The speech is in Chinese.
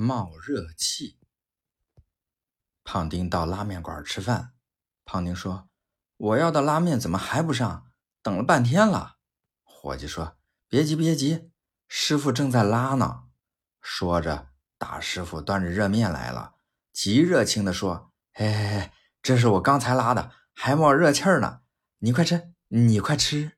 冒热气。胖丁到拉面馆吃饭，胖丁说：“我要的拉面怎么还不上？等了半天了。”伙计说：“别急，别急，师傅正在拉呢。”说着，大师傅端着热面来了，极热情地说：“嘿嘿嘿，这是我刚才拉的，还冒热气儿呢。你快吃，你快吃。”